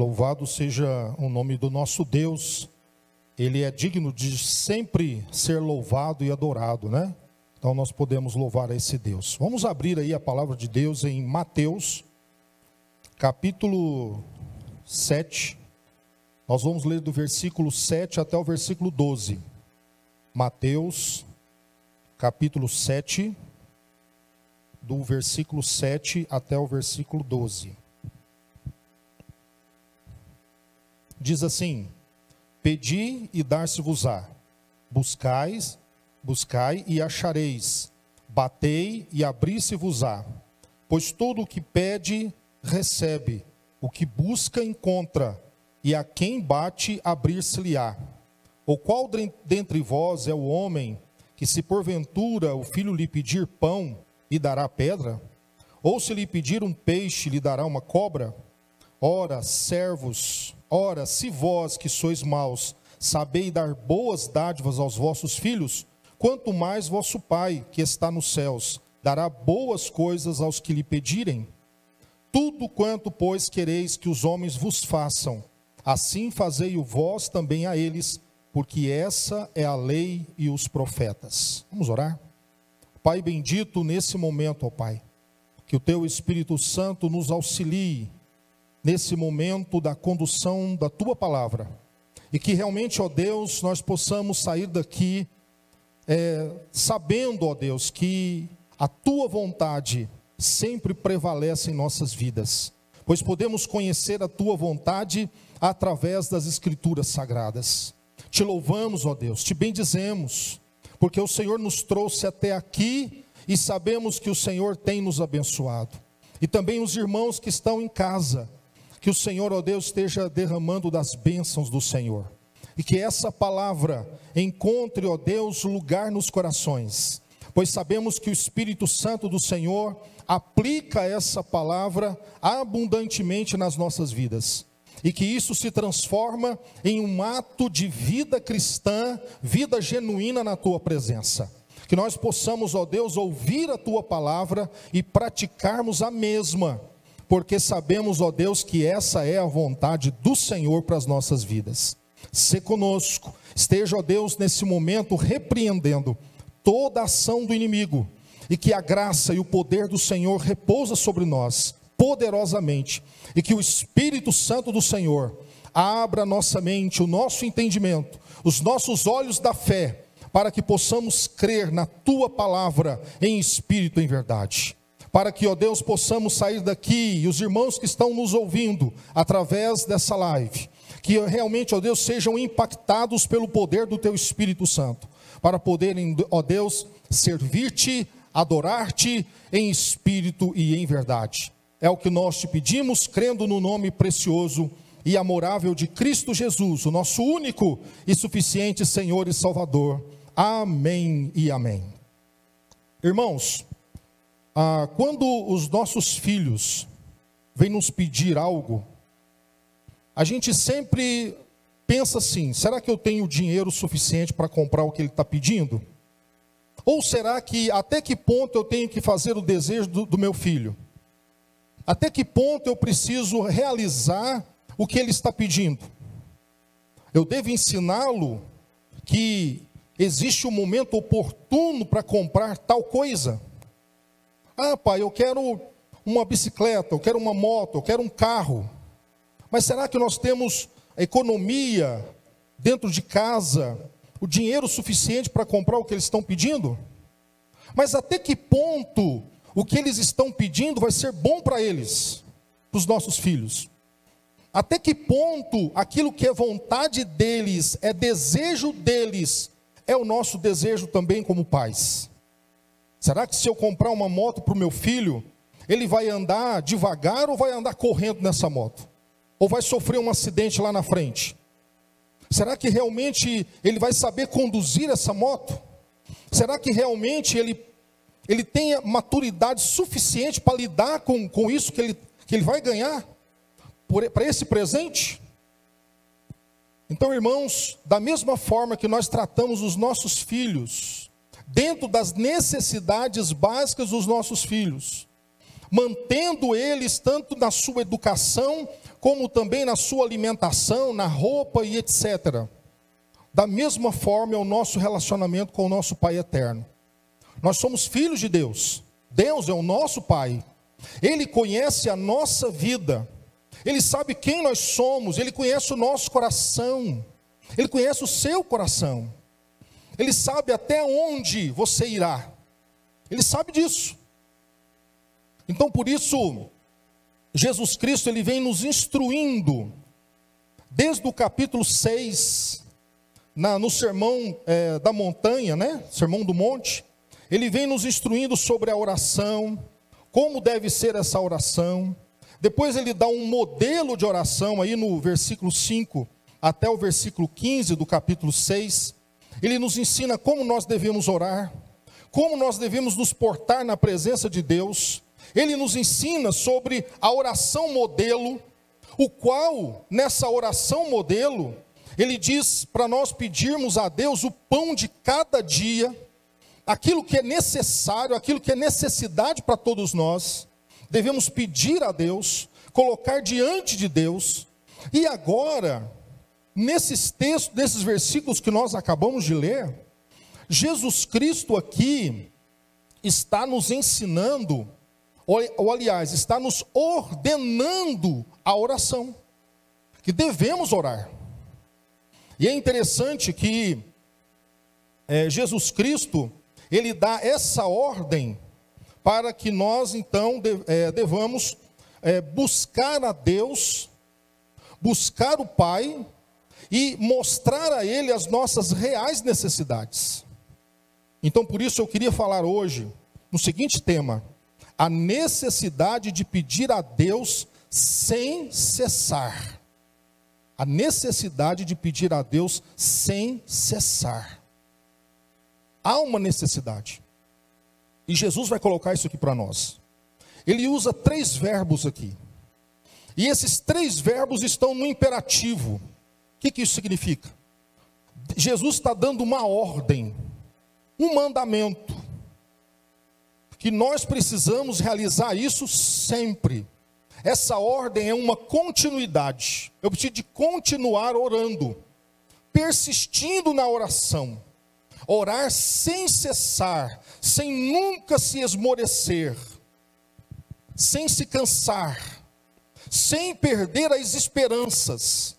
Louvado seja o nome do nosso Deus. Ele é digno de sempre ser louvado e adorado, né? Então nós podemos louvar a esse Deus. Vamos abrir aí a palavra de Deus em Mateus, capítulo 7. Nós vamos ler do versículo 7 até o versículo 12. Mateus, capítulo 7, do versículo 7 até o versículo 12. Diz assim: Pedi e dar-se-vos-á, buscais, buscai e achareis, batei e abri-se-vos-á. Pois todo o que pede, recebe, o que busca, encontra, e a quem bate, abrir-se-lhe-á. Ou qual dentre vós é o homem que, se porventura o filho lhe pedir pão, lhe dará pedra? Ou se lhe pedir um peixe, lhe dará uma cobra? Ora, servos, ora, se vós que sois maus, sabeis dar boas dádivas aos vossos filhos, quanto mais vosso Pai, que está nos céus, dará boas coisas aos que lhe pedirem. Tudo quanto, pois, quereis que os homens vos façam, assim fazei-o vós também a eles, porque essa é a lei e os profetas. Vamos orar? Pai bendito, nesse momento, ó Pai, que o teu Espírito Santo nos auxilie nesse momento da condução da tua palavra. E que realmente, ó Deus, nós possamos sair daqui é, sabendo, ó Deus, que a tua vontade sempre prevalece em nossas vidas, pois podemos conhecer a tua vontade através das escrituras sagradas. Te louvamos, ó Deus, te bendizemos, porque o Senhor nos trouxe até aqui e sabemos que o Senhor tem nos abençoado. E também os irmãos que estão em casa, que o Senhor, ó Deus, esteja derramando das bênçãos do Senhor. E que essa palavra encontre, ó Deus, lugar nos corações. Pois sabemos que o Espírito Santo do Senhor aplica essa palavra abundantemente nas nossas vidas. E que isso se transforma em um ato de vida cristã, vida genuína na tua presença. Que nós possamos, ó Deus, ouvir a tua palavra e praticarmos a mesma porque sabemos, ó Deus, que essa é a vontade do Senhor para as nossas vidas. Se conosco, esteja, ó Deus, nesse momento repreendendo toda ação do inimigo, e que a graça e o poder do Senhor repousa sobre nós poderosamente, e que o Espírito Santo do Senhor abra nossa mente, o nosso entendimento, os nossos olhos da fé, para que possamos crer na tua palavra em espírito e em verdade para que, ó Deus, possamos sair daqui e os irmãos que estão nos ouvindo através dessa live, que realmente, ó Deus, sejam impactados pelo poder do Teu Espírito Santo, para poderem, ó Deus, servir-te, adorar-te em espírito e em verdade. É o que nós te pedimos, crendo no nome precioso e amorável de Cristo Jesus, o nosso único e suficiente Senhor e Salvador. Amém e amém. Irmãos, ah, quando os nossos filhos vêm nos pedir algo, a gente sempre pensa assim: será que eu tenho dinheiro suficiente para comprar o que ele está pedindo? Ou será que até que ponto eu tenho que fazer o desejo do, do meu filho? Até que ponto eu preciso realizar o que ele está pedindo? Eu devo ensiná-lo que existe um momento oportuno para comprar tal coisa? Ah, pai, eu quero uma bicicleta, eu quero uma moto, eu quero um carro. Mas será que nós temos economia dentro de casa, o dinheiro suficiente para comprar o que eles estão pedindo? Mas até que ponto o que eles estão pedindo vai ser bom para eles, para os nossos filhos? Até que ponto aquilo que é vontade deles, é desejo deles, é o nosso desejo também como pais? Será que se eu comprar uma moto para o meu filho, ele vai andar devagar ou vai andar correndo nessa moto? Ou vai sofrer um acidente lá na frente? Será que realmente ele vai saber conduzir essa moto? Será que realmente ele, ele tem maturidade suficiente para lidar com, com isso que ele, que ele vai ganhar? Para esse presente? Então, irmãos, da mesma forma que nós tratamos os nossos filhos, dentro das necessidades básicas dos nossos filhos, mantendo eles tanto na sua educação como também na sua alimentação, na roupa e etc. Da mesma forma é o nosso relacionamento com o nosso Pai eterno. Nós somos filhos de Deus. Deus é o nosso Pai. Ele conhece a nossa vida. Ele sabe quem nós somos, ele conhece o nosso coração. Ele conhece o seu coração. Ele sabe até onde você irá. Ele sabe disso. Então, por isso, Jesus Cristo ele vem nos instruindo, desde o capítulo 6, na, no sermão é, da montanha, né? Sermão do monte, ele vem nos instruindo sobre a oração, como deve ser essa oração. Depois ele dá um modelo de oração aí no versículo 5 até o versículo 15 do capítulo 6. Ele nos ensina como nós devemos orar, como nós devemos nos portar na presença de Deus. Ele nos ensina sobre a oração modelo, o qual, nessa oração modelo, ele diz para nós pedirmos a Deus o pão de cada dia, aquilo que é necessário, aquilo que é necessidade para todos nós, devemos pedir a Deus, colocar diante de Deus, e agora, nesses textos, nesses versículos que nós acabamos de ler, Jesus Cristo aqui está nos ensinando, ou, aliás, está nos ordenando a oração, que devemos orar. E é interessante que é, Jesus Cristo, ele dá essa ordem para que nós então de, é, devamos é, buscar a Deus, buscar o Pai e mostrar a Ele as nossas reais necessidades. Então, por isso, eu queria falar hoje no seguinte tema: a necessidade de pedir a Deus sem cessar. A necessidade de pedir a Deus sem cessar. Há uma necessidade. E Jesus vai colocar isso aqui para nós. Ele usa três verbos aqui. E esses três verbos estão no imperativo. O que, que isso significa? Jesus está dando uma ordem um mandamento, que nós precisamos realizar isso sempre. Essa ordem é uma continuidade. Eu preciso de continuar orando, persistindo na oração. Orar sem cessar, sem nunca se esmorecer, sem se cansar, sem perder as esperanças,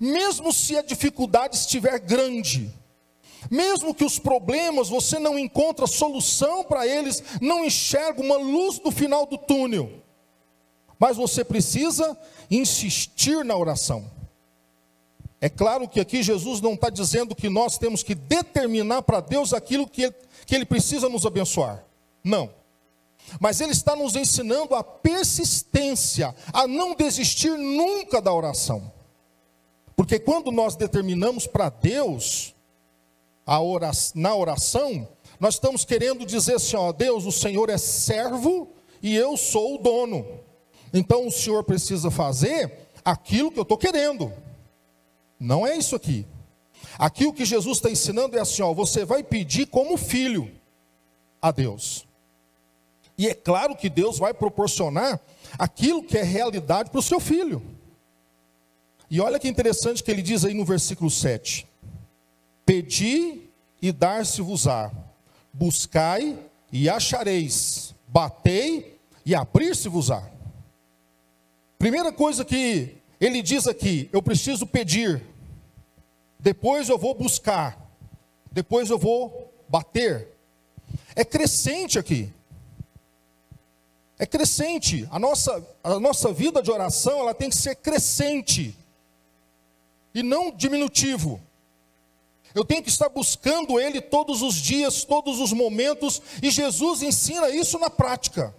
mesmo se a dificuldade estiver grande mesmo que os problemas você não encontra solução para eles, não enxerga uma luz no final do túnel. Mas você precisa insistir na oração. É claro que aqui Jesus não está dizendo que nós temos que determinar para Deus aquilo que ele, que ele precisa nos abençoar. Não. Mas Ele está nos ensinando a persistência, a não desistir nunca da oração. Porque quando nós determinamos para Deus, oração, na oração, nós estamos querendo dizer assim: ó, Deus, o Senhor é servo e eu sou o dono. Então o Senhor precisa fazer aquilo que eu estou querendo. Não é isso aqui. Aqui o que Jesus está ensinando é assim: ó, você vai pedir como filho a Deus. E é claro que Deus vai proporcionar aquilo que é realidade para o seu filho. E olha que interessante que ele diz aí no versículo 7. Pedi e dar-se-vos-á. Buscai e achareis. Batei e abrir-se-vos-á. Primeira coisa que ele diz aqui, eu preciso pedir. Depois eu vou buscar. Depois eu vou bater. É crescente aqui. É crescente. A nossa, a nossa vida de oração ela tem que ser crescente e não diminutivo. Eu tenho que estar buscando Ele todos os dias, todos os momentos, e Jesus ensina isso na prática.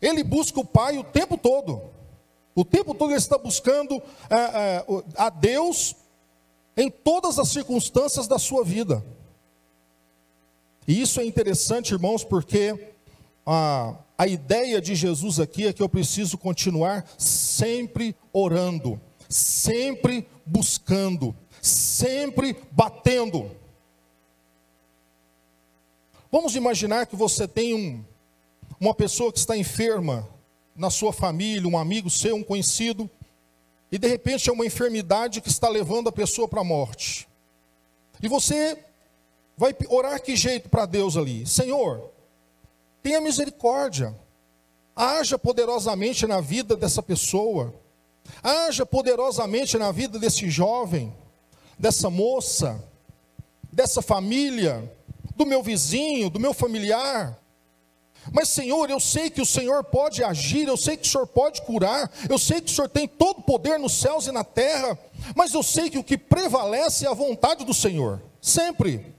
Ele busca o Pai o tempo todo. O tempo todo ele está buscando é, é, a Deus em todas as circunstâncias da sua vida. E isso é interessante, irmãos, porque a, a ideia de Jesus aqui é que eu preciso continuar sempre orando, sempre buscando, sempre batendo. Vamos imaginar que você tem um, uma pessoa que está enferma na sua família, um amigo seu, um conhecido, e de repente é uma enfermidade que está levando a pessoa para a morte. E você vai orar que jeito para Deus ali? Senhor, tenha misericórdia, haja poderosamente na vida dessa pessoa, haja poderosamente na vida desse jovem, dessa moça, dessa família, do meu vizinho, do meu familiar. Mas, Senhor, eu sei que o Senhor pode agir, eu sei que o Senhor pode curar, eu sei que o Senhor tem todo o poder nos céus e na terra, mas eu sei que o que prevalece é a vontade do Senhor, sempre.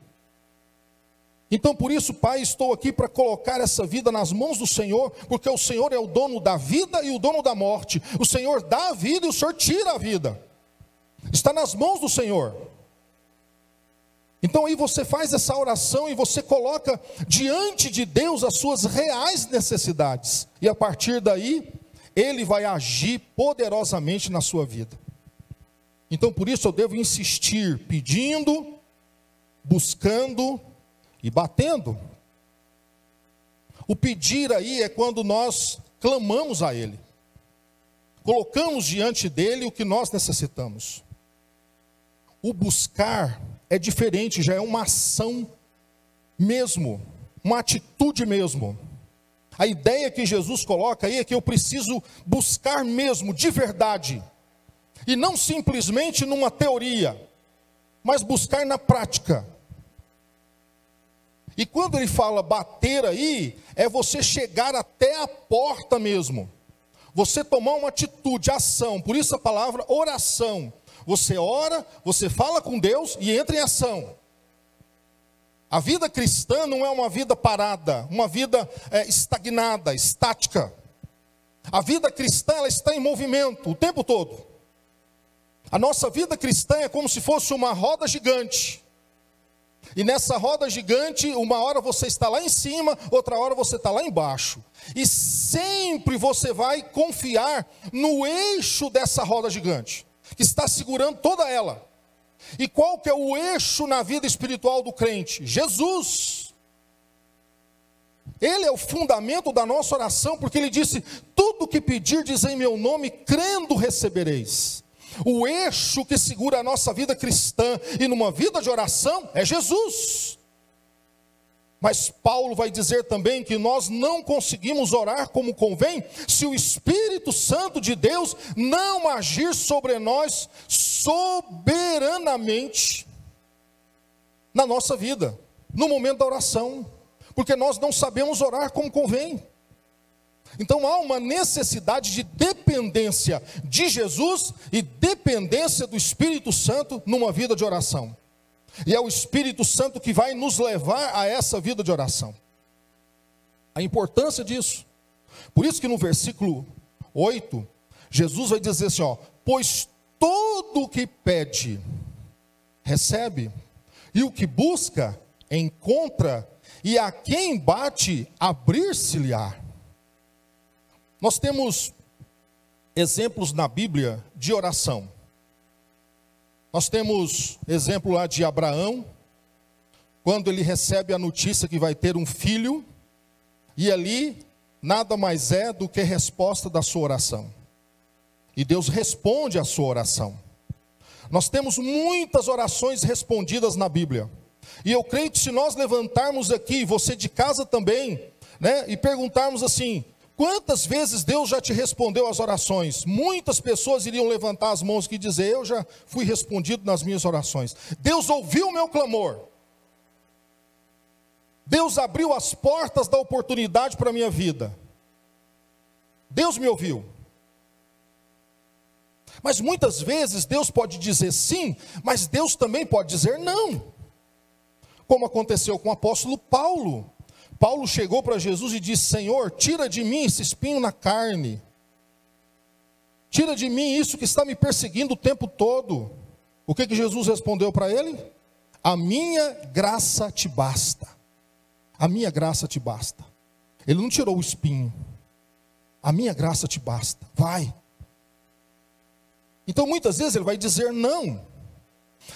Então, por isso, Pai, estou aqui para colocar essa vida nas mãos do Senhor, porque o Senhor é o dono da vida e o dono da morte. O Senhor dá a vida e o Senhor tira a vida. Está nas mãos do Senhor. Então aí você faz essa oração e você coloca diante de Deus as suas reais necessidades. E a partir daí, ele vai agir poderosamente na sua vida. Então por isso eu devo insistir pedindo, buscando e batendo. O pedir aí é quando nós clamamos a Ele, colocamos diante dele o que nós necessitamos. O buscar é diferente, já é uma ação mesmo, uma atitude mesmo. A ideia que Jesus coloca aí é que eu preciso buscar mesmo, de verdade, e não simplesmente numa teoria, mas buscar na prática. E quando ele fala bater aí, é você chegar até a porta mesmo. Você tomar uma atitude, ação. Por isso a palavra oração. Você ora, você fala com Deus e entra em ação. A vida cristã não é uma vida parada, uma vida é, estagnada, estática. A vida cristã ela está em movimento o tempo todo. A nossa vida cristã é como se fosse uma roda gigante. E nessa roda gigante, uma hora você está lá em cima, outra hora você está lá embaixo. E sempre você vai confiar no eixo dessa roda gigante, que está segurando toda ela. E qual que é o eixo na vida espiritual do crente? Jesus. Ele é o fundamento da nossa oração, porque ele disse: Tudo que pedirdes em meu nome, crendo recebereis. O eixo que segura a nossa vida cristã e numa vida de oração é Jesus. Mas Paulo vai dizer também que nós não conseguimos orar como convém se o Espírito Santo de Deus não agir sobre nós soberanamente na nossa vida, no momento da oração, porque nós não sabemos orar como convém. Então há uma necessidade de dependência de Jesus e dependência do Espírito Santo numa vida de oração. E é o Espírito Santo que vai nos levar a essa vida de oração. A importância disso. Por isso que no versículo 8, Jesus vai dizer assim, ó: "Pois todo o que pede recebe, e o que busca encontra, e a quem bate abrir-se-lhe-á." Nós temos exemplos na Bíblia de oração. Nós temos exemplo lá de Abraão, quando ele recebe a notícia que vai ter um filho, e ali nada mais é do que resposta da sua oração. E Deus responde a sua oração. Nós temos muitas orações respondidas na Bíblia. E eu creio que se nós levantarmos aqui, você de casa também, né, e perguntarmos assim: Quantas vezes Deus já te respondeu às orações? Muitas pessoas iriam levantar as mãos e dizer: Eu já fui respondido nas minhas orações. Deus ouviu o meu clamor. Deus abriu as portas da oportunidade para a minha vida. Deus me ouviu. Mas muitas vezes Deus pode dizer sim, mas Deus também pode dizer não. Como aconteceu com o apóstolo Paulo. Paulo chegou para Jesus e disse: Senhor, tira de mim esse espinho na carne. Tira de mim isso que está me perseguindo o tempo todo. O que, que Jesus respondeu para ele? A minha graça te basta. A minha graça te basta. Ele não tirou o espinho. A minha graça te basta. Vai. Então muitas vezes ele vai dizer não.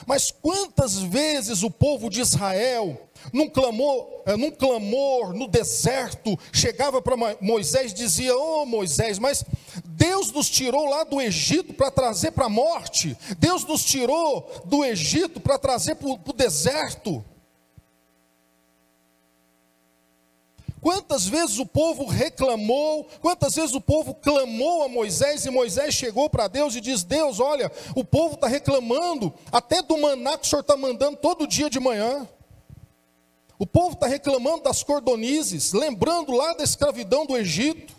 Mas quantas vezes o povo de Israel num clamor, eh, num clamor no deserto, chegava para Moisés e dizia: Oh Moisés, mas Deus nos tirou lá do Egito para trazer para a morte, Deus nos tirou do Egito para trazer para o deserto. Quantas vezes o povo reclamou, quantas vezes o povo clamou a Moisés e Moisés chegou para Deus e diz: Deus, olha, o povo está reclamando até do maná que o senhor está mandando todo dia de manhã. O povo está reclamando das cordonizes, lembrando lá da escravidão do Egito.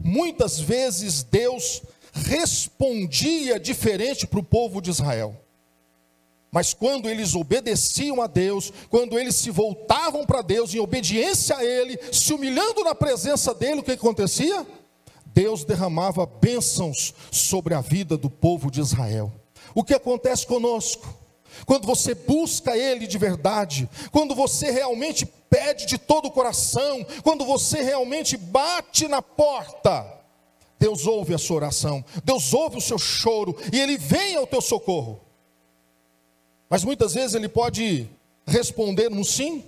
Muitas vezes Deus respondia diferente para o povo de Israel. Mas quando eles obedeciam a Deus, quando eles se voltavam para Deus em obediência a Ele, se humilhando na presença dEle, o que acontecia? Deus derramava bênçãos sobre a vida do povo de Israel. O que acontece conosco? Quando você busca Ele de verdade, quando você realmente pede de todo o coração, quando você realmente bate na porta, Deus ouve a sua oração, Deus ouve o seu choro e Ele vem ao teu socorro. Mas muitas vezes ele pode responder um sim,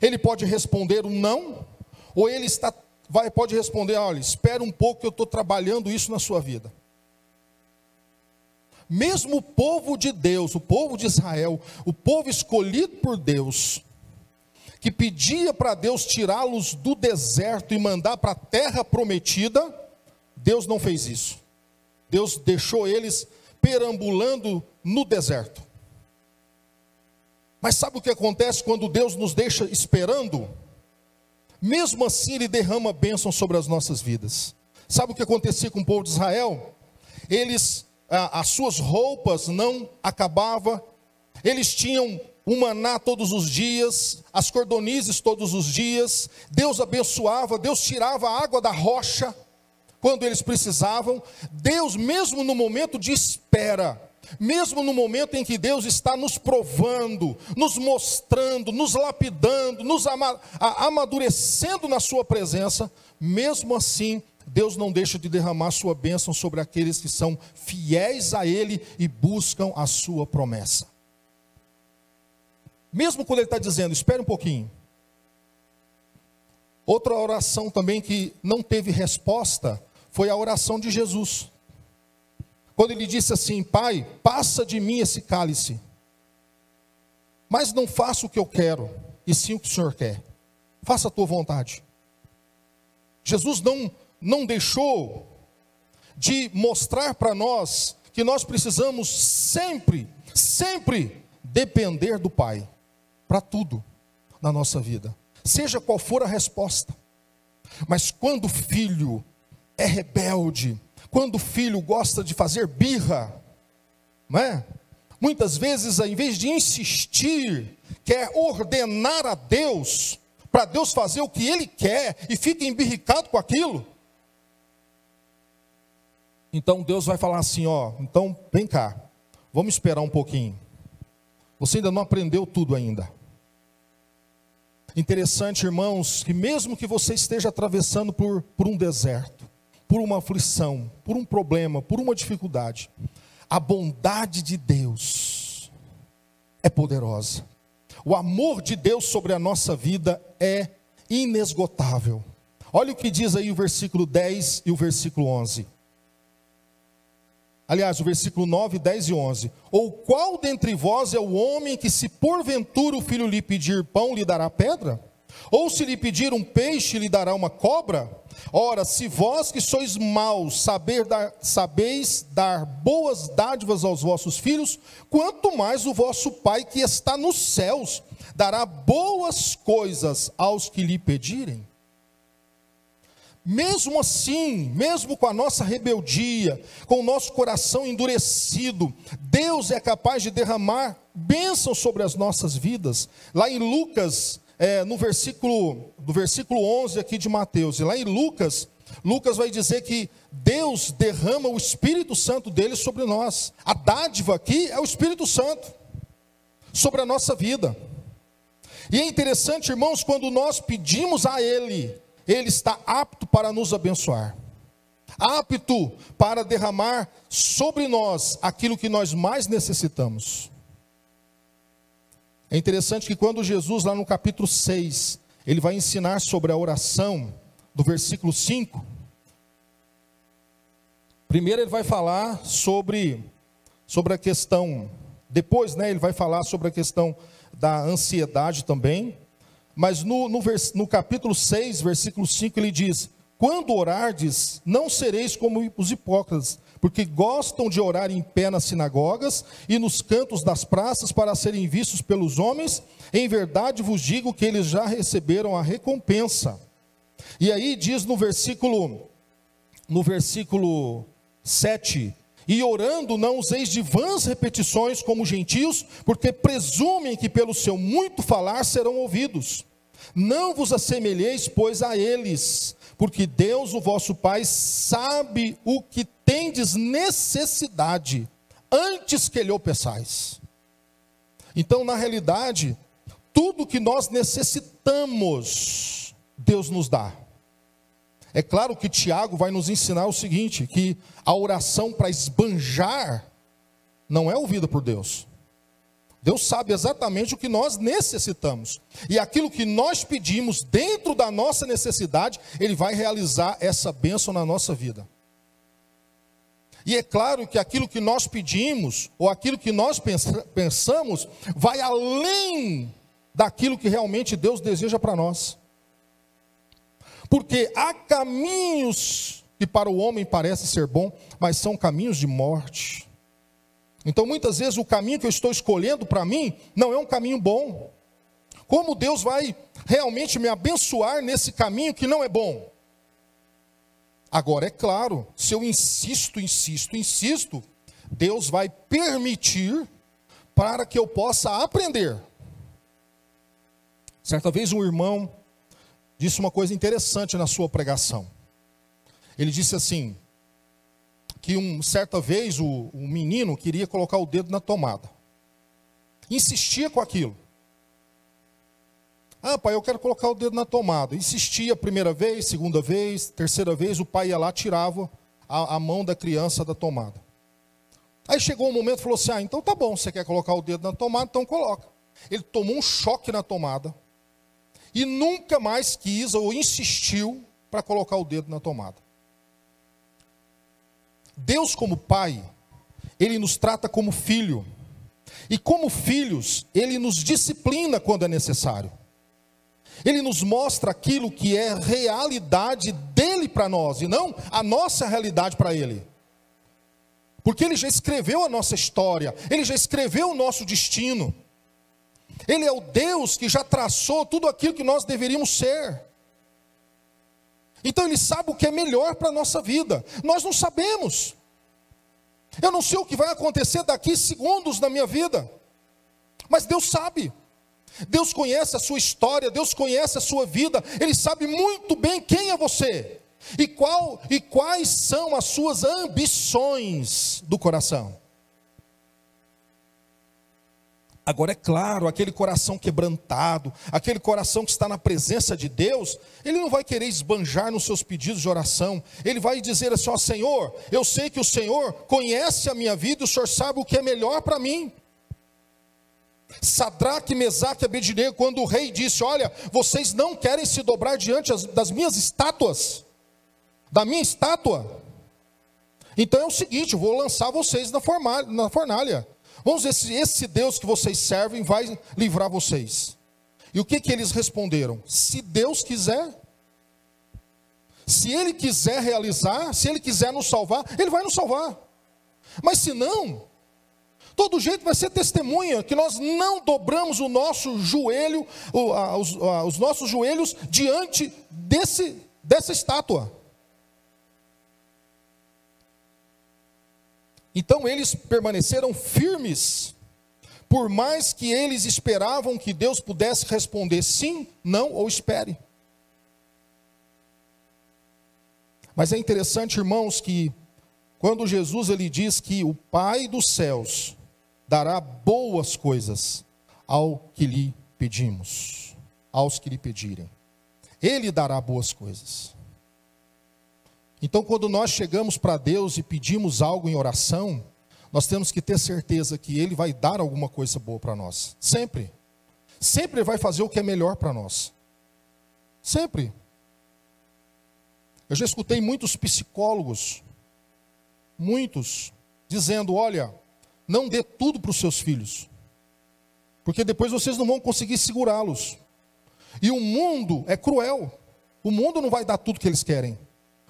ele pode responder um não, ou ele está, vai, pode responder: olha, espera um pouco que eu estou trabalhando isso na sua vida. Mesmo o povo de Deus, o povo de Israel, o povo escolhido por Deus, que pedia para Deus tirá-los do deserto e mandar para a terra prometida, Deus não fez isso. Deus deixou eles perambulando no deserto. Mas sabe o que acontece quando Deus nos deixa esperando? Mesmo assim, Ele derrama bênção sobre as nossas vidas. Sabe o que acontecia com o povo de Israel? Eles, as suas roupas não acabavam, eles tinham o maná todos os dias, as cordonizes todos os dias, Deus abençoava, Deus tirava a água da rocha quando eles precisavam, Deus, mesmo no momento de espera, mesmo no momento em que Deus está nos provando, nos mostrando, nos lapidando, nos amadurecendo na Sua presença, mesmo assim, Deus não deixa de derramar Sua bênção sobre aqueles que são fiéis a Ele e buscam a Sua promessa. Mesmo quando Ele está dizendo, espere um pouquinho. Outra oração também que não teve resposta foi a oração de Jesus. Quando ele disse assim: Pai, passa de mim esse cálice, mas não faça o que eu quero, e sim o que o Senhor quer. Faça a tua vontade. Jesus não, não deixou de mostrar para nós que nós precisamos sempre, sempre depender do Pai para tudo na nossa vida, seja qual for a resposta. Mas quando o filho é rebelde, quando o filho gosta de fazer birra, não é? Muitas vezes, ao invés de insistir, quer ordenar a Deus, para Deus fazer o que ele quer e fica embirricado com aquilo. Então Deus vai falar assim: ó, então vem cá, vamos esperar um pouquinho. Você ainda não aprendeu tudo ainda. Interessante, irmãos, que mesmo que você esteja atravessando por, por um deserto, por uma aflição, por um problema, por uma dificuldade, a bondade de Deus é poderosa. O amor de Deus sobre a nossa vida é inesgotável. Olha o que diz aí o versículo 10 e o versículo 11. Aliás, o versículo 9, 10 e 11. Ou qual dentre vós é o homem que, se porventura o filho lhe pedir pão, lhe dará pedra? Ou se lhe pedir um peixe, lhe dará uma cobra? Ora, se vós que sois maus saber dar, sabeis dar boas dádivas aos vossos filhos, quanto mais o vosso Pai que está nos céus dará boas coisas aos que lhe pedirem. Mesmo assim, mesmo com a nossa rebeldia, com o nosso coração endurecido, Deus é capaz de derramar bênção sobre as nossas vidas. Lá em Lucas é, no versículo, do versículo 11 aqui de Mateus, e lá em Lucas, Lucas vai dizer que Deus derrama o Espírito Santo dele sobre nós. A dádiva aqui é o Espírito Santo sobre a nossa vida. E é interessante, irmãos, quando nós pedimos a Ele, Ele está apto para nos abençoar, apto para derramar sobre nós aquilo que nós mais necessitamos. É interessante que quando Jesus, lá no capítulo 6, ele vai ensinar sobre a oração, do versículo 5, primeiro ele vai falar sobre, sobre a questão, depois né, ele vai falar sobre a questão da ansiedade também, mas no, no, vers, no capítulo 6, versículo 5, ele diz: Quando orardes, não sereis como os hipócritas, porque gostam de orar em pé nas sinagogas e nos cantos das praças para serem vistos pelos homens. Em verdade vos digo que eles já receberam a recompensa. E aí diz no versículo no versículo 7, e orando não useis de vãs repetições como gentios, porque presumem que pelo seu muito falar serão ouvidos. Não vos assemelheis, pois, a eles, porque Deus, o vosso Pai, sabe o que tendes necessidade, antes que lhe o peçais. Então, na realidade, tudo que nós necessitamos, Deus nos dá. É claro que Tiago vai nos ensinar o seguinte: que a oração para esbanjar não é ouvida por Deus. Deus sabe exatamente o que nós necessitamos. E aquilo que nós pedimos dentro da nossa necessidade, Ele vai realizar essa bênção na nossa vida. E é claro que aquilo que nós pedimos, ou aquilo que nós pensamos, vai além daquilo que realmente Deus deseja para nós. Porque há caminhos que para o homem parecem ser bom, mas são caminhos de morte. Então, muitas vezes, o caminho que eu estou escolhendo para mim não é um caminho bom. Como Deus vai realmente me abençoar nesse caminho que não é bom? Agora, é claro, se eu insisto, insisto, insisto, Deus vai permitir para que eu possa aprender. Certa vez, um irmão disse uma coisa interessante na sua pregação. Ele disse assim: que um, certa vez o, o menino queria colocar o dedo na tomada. Insistia com aquilo. Ah, pai, eu quero colocar o dedo na tomada. Insistia a primeira vez, segunda vez, terceira vez, o pai ia lá, tirava a, a mão da criança da tomada. Aí chegou um momento e falou assim: Ah, então tá bom, você quer colocar o dedo na tomada, então coloca. Ele tomou um choque na tomada e nunca mais quis ou insistiu para colocar o dedo na tomada. Deus, como Pai, Ele nos trata como filho. E como filhos, Ele nos disciplina quando é necessário. Ele nos mostra aquilo que é realidade dele para nós e não a nossa realidade para ele. Porque ele já escreveu a nossa história, ele já escreveu o nosso destino. Ele é o Deus que já traçou tudo aquilo que nós deveríamos ser. Então ele sabe o que é melhor para a nossa vida. Nós não sabemos. Eu não sei o que vai acontecer daqui segundos na minha vida. Mas Deus sabe. Deus conhece a sua história, Deus conhece a sua vida, Ele sabe muito bem quem é você e qual e quais são as suas ambições do coração. Agora é claro, aquele coração quebrantado, aquele coração que está na presença de Deus, ele não vai querer esbanjar nos seus pedidos de oração. Ele vai dizer assim: ó Senhor, eu sei que o Senhor conhece a minha vida, o Senhor sabe o que é melhor para mim. Sadraque, Mesaque e Abednego, quando o rei disse: Olha, vocês não querem se dobrar diante das minhas estátuas, da minha estátua. Então é o seguinte: eu vou lançar vocês na fornalha. Vamos se esse Deus que vocês servem vai livrar vocês. E o que, que eles responderam? Se Deus quiser, se Ele quiser realizar, se Ele quiser nos salvar, Ele vai nos salvar. Mas se não, todo jeito vai ser testemunha que nós não dobramos o nosso joelho, os, os nossos joelhos diante desse, dessa estátua. Então eles permaneceram firmes, por mais que eles esperavam que Deus pudesse responder sim, não ou espere. Mas é interessante, irmãos, que quando Jesus ele diz que o Pai dos céus dará boas coisas ao que lhe pedimos, aos que lhe pedirem. Ele dará boas coisas. Então, quando nós chegamos para Deus e pedimos algo em oração, nós temos que ter certeza que Ele vai dar alguma coisa boa para nós. Sempre. sempre vai fazer o que é melhor para nós. Sempre. Eu já escutei muitos psicólogos, muitos, dizendo: olha, não dê tudo para os seus filhos, porque depois vocês não vão conseguir segurá-los. E o mundo é cruel, o mundo não vai dar tudo que eles querem,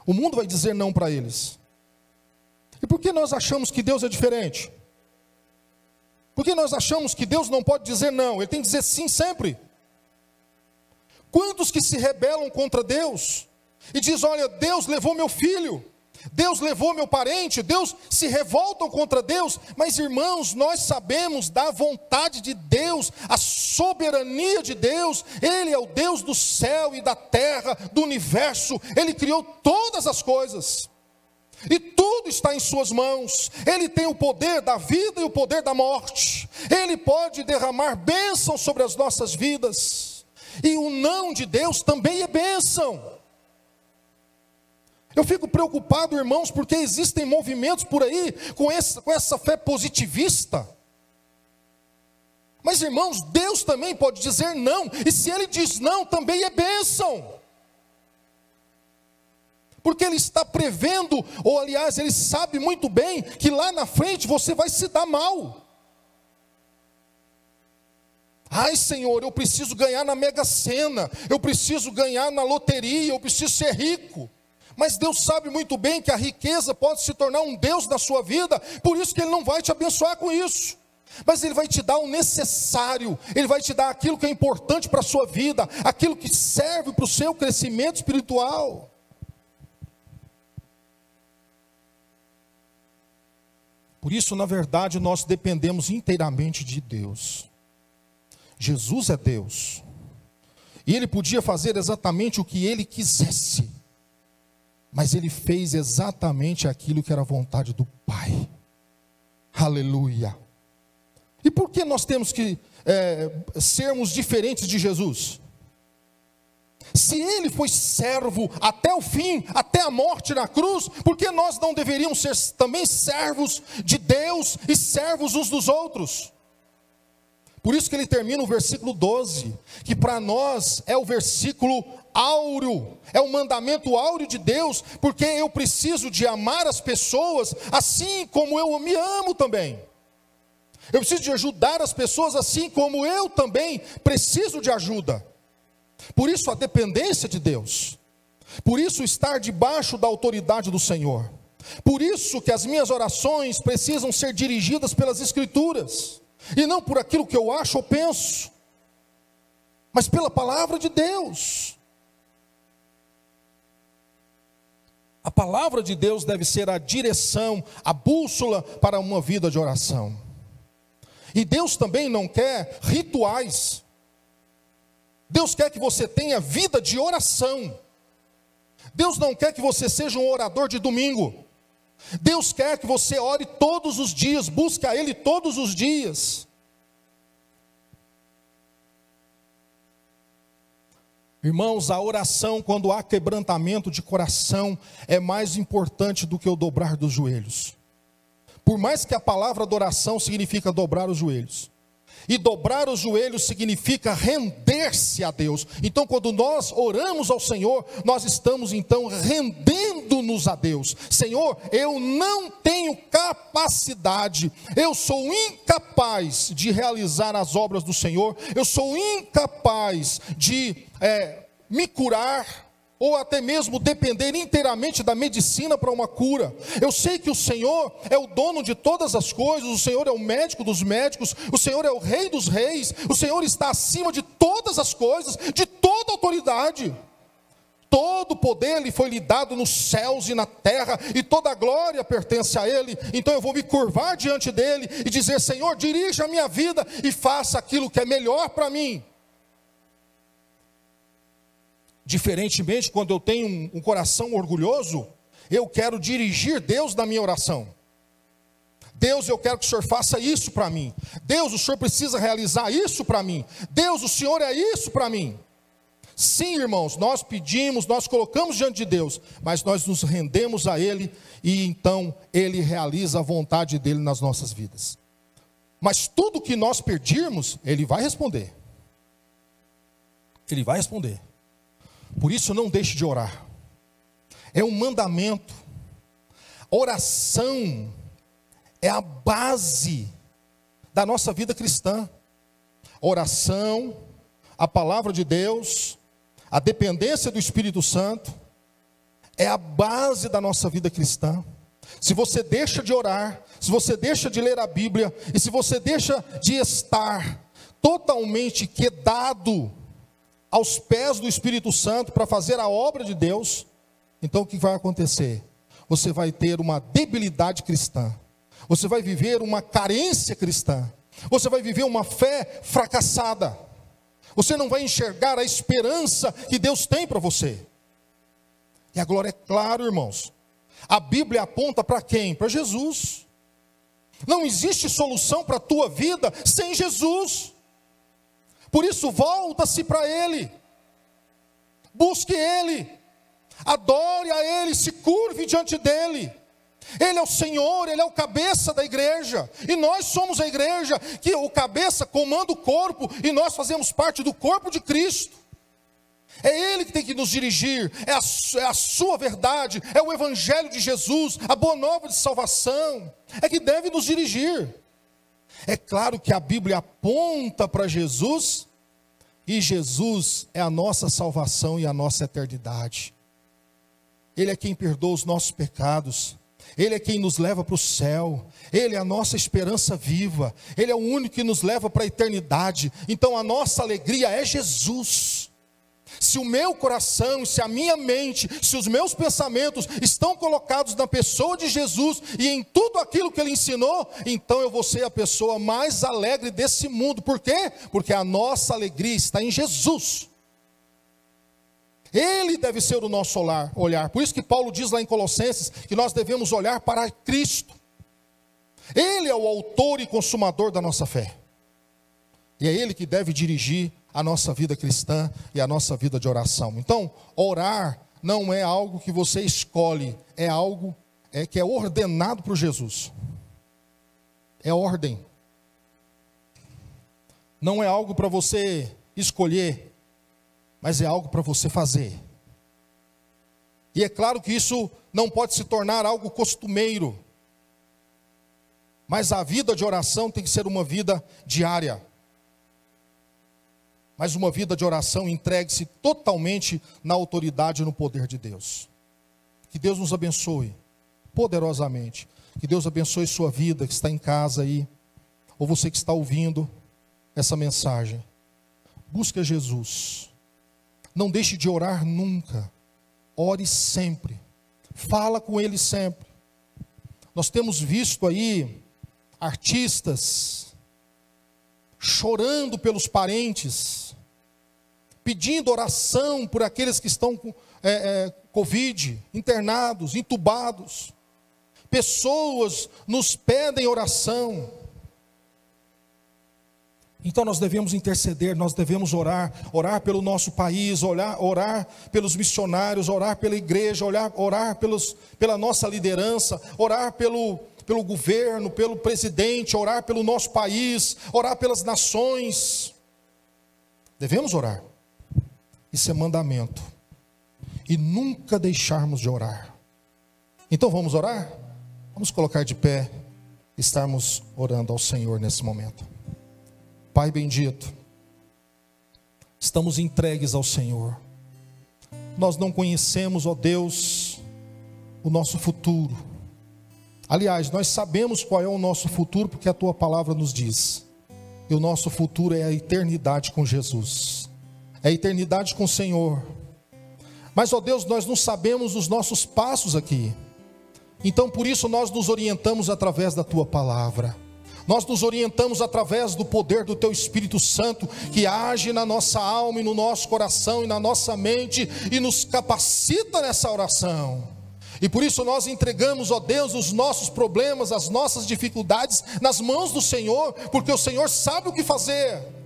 o mundo vai dizer não para eles. E por que nós achamos que Deus é diferente? Porque nós achamos que Deus não pode dizer não, Ele tem que dizer sim sempre. Quantos que se rebelam contra Deus e diz: Olha, Deus levou meu filho, Deus levou meu parente, Deus se revoltam contra Deus, mas irmãos, nós sabemos da vontade de Deus, a soberania de Deus, Ele é o Deus do céu e da terra, do universo, Ele criou todas as coisas. E tudo está em Suas mãos. Ele tem o poder da vida e o poder da morte. Ele pode derramar bênção sobre as nossas vidas. E o não de Deus também é bênção. Eu fico preocupado, irmãos, porque existem movimentos por aí com essa, com essa fé positivista. Mas, irmãos, Deus também pode dizer não, e se Ele diz não, também é bênção. Porque Ele está prevendo, ou aliás, Ele sabe muito bem que lá na frente você vai se dar mal. Ai, Senhor, eu preciso ganhar na Mega Sena, eu preciso ganhar na loteria, eu preciso ser rico. Mas Deus sabe muito bem que a riqueza pode se tornar um Deus na sua vida, por isso que Ele não vai te abençoar com isso. Mas Ele vai te dar o necessário, Ele vai te dar aquilo que é importante para a sua vida, aquilo que serve para o seu crescimento espiritual. Por isso, na verdade, nós dependemos inteiramente de Deus. Jesus é Deus. E Ele podia fazer exatamente o que Ele quisesse mas ele fez exatamente aquilo que era a vontade do Pai. Aleluia. E por que nós temos que é, sermos diferentes de Jesus? Se ele foi servo até o fim, até a morte na cruz, por que nós não deveríamos ser também servos de Deus e servos uns dos outros? Por isso que ele termina o versículo 12, que para nós é o versículo áureo, é o mandamento áureo de Deus, porque eu preciso de amar as pessoas assim como eu me amo também. Eu preciso de ajudar as pessoas assim como eu também preciso de ajuda. Por isso a dependência de Deus. Por isso estar debaixo da autoridade do Senhor. Por isso que as minhas orações precisam ser dirigidas pelas escrituras e não por aquilo que eu acho ou penso, mas pela palavra de Deus. A palavra de Deus deve ser a direção, a bússola para uma vida de oração. E Deus também não quer rituais. Deus quer que você tenha vida de oração. Deus não quer que você seja um orador de domingo. Deus quer que você ore todos os dias, busque a Ele todos os dias. Irmãos, a oração, quando há quebrantamento de coração, é mais importante do que o dobrar dos joelhos. Por mais que a palavra adoração significa dobrar os joelhos. E dobrar os joelhos significa render-se a Deus. Então, quando nós oramos ao Senhor, nós estamos então rendendo-nos a Deus. Senhor, eu não tenho capacidade, eu sou incapaz de realizar as obras do Senhor, eu sou incapaz de é, me curar ou até mesmo depender inteiramente da medicina para uma cura. Eu sei que o Senhor é o dono de todas as coisas, o Senhor é o médico dos médicos, o Senhor é o rei dos reis, o Senhor está acima de todas as coisas, de toda autoridade. Todo poder lhe foi lhe dado nos céus e na terra, e toda a glória pertence a Ele. Então eu vou me curvar diante dele e dizer: Senhor, dirija a minha vida e faça aquilo que é melhor para mim. Diferentemente, quando eu tenho um, um coração orgulhoso, eu quero dirigir Deus na minha oração. Deus, eu quero que o Senhor faça isso para mim. Deus, o Senhor precisa realizar isso para mim. Deus, o Senhor é isso para mim. Sim, irmãos, nós pedimos, nós colocamos diante de Deus, mas nós nos rendemos a Ele e então Ele realiza a vontade dele nas nossas vidas. Mas tudo que nós pedirmos, Ele vai responder. Ele vai responder. Por isso, não deixe de orar. É um mandamento. Oração é a base da nossa vida cristã. Oração, a palavra de Deus, a dependência do Espírito Santo, é a base da nossa vida cristã. Se você deixa de orar, se você deixa de ler a Bíblia, e se você deixa de estar totalmente quedado aos pés do Espírito Santo para fazer a obra de Deus, então o que vai acontecer? Você vai ter uma debilidade cristã, você vai viver uma carência cristã, você vai viver uma fé fracassada, você não vai enxergar a esperança que Deus tem para você. E a glória é claro, irmãos. A Bíblia aponta para quem? Para Jesus. Não existe solução para a tua vida sem Jesus. Por isso, volta-se para Ele. Busque Ele. Adore a Ele, se curve diante dEle. Ele é o Senhor, Ele é o cabeça da igreja, e nós somos a igreja, que o cabeça comanda o corpo, e nós fazemos parte do corpo de Cristo. É Ele que tem que nos dirigir, é a, é a, Sua verdade, é o Evangelho de Jesus, a boa nova de salvação, é que deve nos dirigir. É claro que a Bíblia aponta para Jesus, e Jesus é a nossa salvação e a nossa eternidade. Ele é quem perdoa os nossos pecados, Ele é quem nos leva para o céu, Ele é a nossa esperança viva, Ele é o único que nos leva para a eternidade. Então a nossa alegria é Jesus. Se o meu coração, se a minha mente, se os meus pensamentos estão colocados na pessoa de Jesus e em tudo aquilo que ele ensinou, então eu vou ser a pessoa mais alegre desse mundo. Por quê? Porque a nossa alegria está em Jesus. Ele deve ser o nosso olhar. Por isso que Paulo diz lá em Colossenses que nós devemos olhar para Cristo. Ele é o autor e consumador da nossa fé. E é ele que deve dirigir a nossa vida cristã e a nossa vida de oração. Então, orar não é algo que você escolhe, é algo é, que é ordenado por Jesus. É ordem. Não é algo para você escolher, mas é algo para você fazer. E é claro que isso não pode se tornar algo costumeiro. Mas a vida de oração tem que ser uma vida diária mas uma vida de oração entregue-se totalmente na autoridade e no poder de Deus. Que Deus nos abençoe poderosamente. Que Deus abençoe sua vida que está em casa aí, ou você que está ouvindo essa mensagem. Busque Jesus. Não deixe de orar nunca. Ore sempre. Fala com Ele sempre. Nós temos visto aí artistas chorando pelos parentes, pedindo oração por aqueles que estão com é, é, Covid, internados, entubados. Pessoas nos pedem oração. Então nós devemos interceder, nós devemos orar, orar pelo nosso país, orar, orar pelos missionários, orar pela igreja, orar, orar pelos, pela nossa liderança, orar pelo, pelo governo, pelo presidente, orar pelo nosso país, orar pelas nações. Devemos orar. Isso é mandamento. E nunca deixarmos de orar. Então vamos orar? Vamos colocar de pé, estarmos orando ao Senhor nesse momento. Pai bendito, estamos entregues ao Senhor. Nós não conhecemos, ó Deus, o nosso futuro. Aliás, nós sabemos qual é o nosso futuro, porque a tua palavra nos diz. E o nosso futuro é a eternidade com Jesus é a eternidade com o Senhor. Mas, ó Deus, nós não sabemos os nossos passos aqui. Então, por isso, nós nos orientamos através da tua palavra. Nós nos orientamos através do poder do Teu Espírito Santo, que age na nossa alma e no nosso coração e na nossa mente e nos capacita nessa oração. E por isso nós entregamos, ó Deus, os nossos problemas, as nossas dificuldades nas mãos do Senhor, porque o Senhor sabe o que fazer.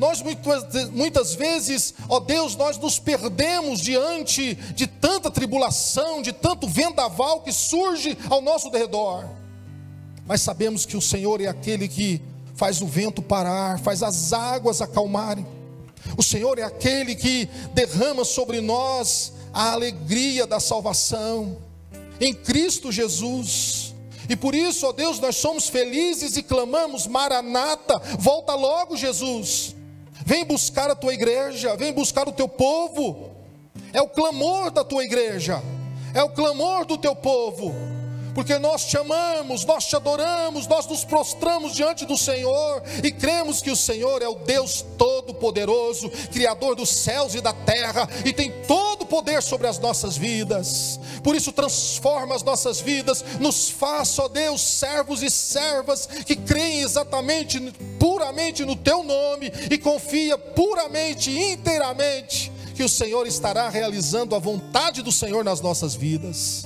Nós muitas, vezes, ó Deus, nós nos perdemos diante de tanta tribulação, de tanto vendaval que surge ao nosso redor. Mas sabemos que o Senhor é aquele que faz o vento parar, faz as águas acalmarem. O Senhor é aquele que derrama sobre nós a alegria da salvação em Cristo Jesus. E por isso, ó Deus, nós somos felizes e clamamos: Maranata, volta logo, Jesus. Vem buscar a tua igreja, vem buscar o teu povo. É o clamor da tua igreja, é o clamor do teu povo porque nós te amamos, nós te adoramos, nós nos prostramos diante do Senhor e cremos que o Senhor é o Deus Todo-Poderoso, Criador dos céus e da terra, e tem todo poder sobre as nossas vidas. Por isso, transforma as nossas vidas, nos faça, ó Deus, servos e servas que creem exatamente, puramente no Teu nome e confia puramente, inteiramente, que o Senhor estará realizando a vontade do Senhor nas nossas vidas.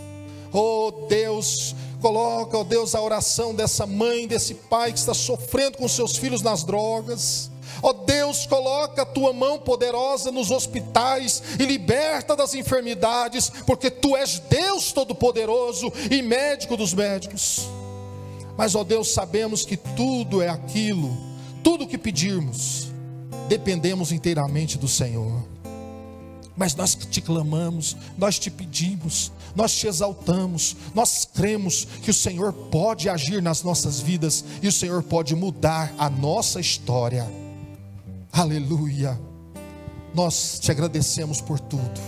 Oh Deus, coloca, oh Deus, a oração dessa mãe, desse pai que está sofrendo com seus filhos nas drogas. Ó oh Deus, coloca a tua mão poderosa nos hospitais e liberta das enfermidades, porque tu és Deus Todo-Poderoso e médico dos médicos. Mas, ó oh Deus, sabemos que tudo é aquilo, tudo que pedirmos, dependemos inteiramente do Senhor. Mas nós te clamamos, nós te pedimos, nós te exaltamos, nós cremos que o Senhor pode agir nas nossas vidas e o Senhor pode mudar a nossa história. Aleluia. Nós te agradecemos por tudo.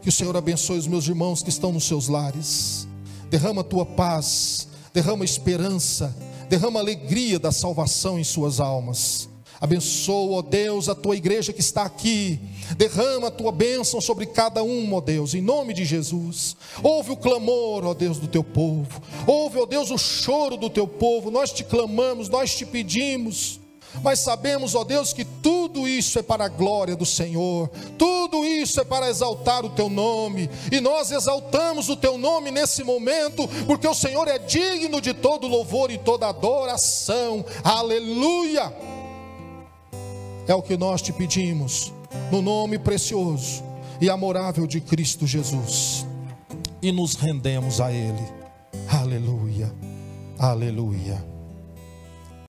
Que o Senhor abençoe os meus irmãos que estão nos seus lares. Derrama a tua paz, derrama esperança, derrama alegria da salvação em suas almas. Abençoa, ó Deus, a tua igreja que está aqui. Derrama a tua bênção sobre cada um, ó Deus, em nome de Jesus. Ouve o clamor, ó Deus, do teu povo. Ouve, ó Deus, o choro do teu povo. Nós te clamamos, nós te pedimos. Mas sabemos, ó Deus, que tudo isso é para a glória do Senhor, tudo isso é para exaltar o Teu nome, e nós exaltamos o Teu nome nesse momento, porque o Senhor é digno de todo louvor e toda adoração, aleluia é o que nós te pedimos, no nome precioso e amorável de Cristo Jesus. E nos rendemos a Ele. Aleluia, aleluia.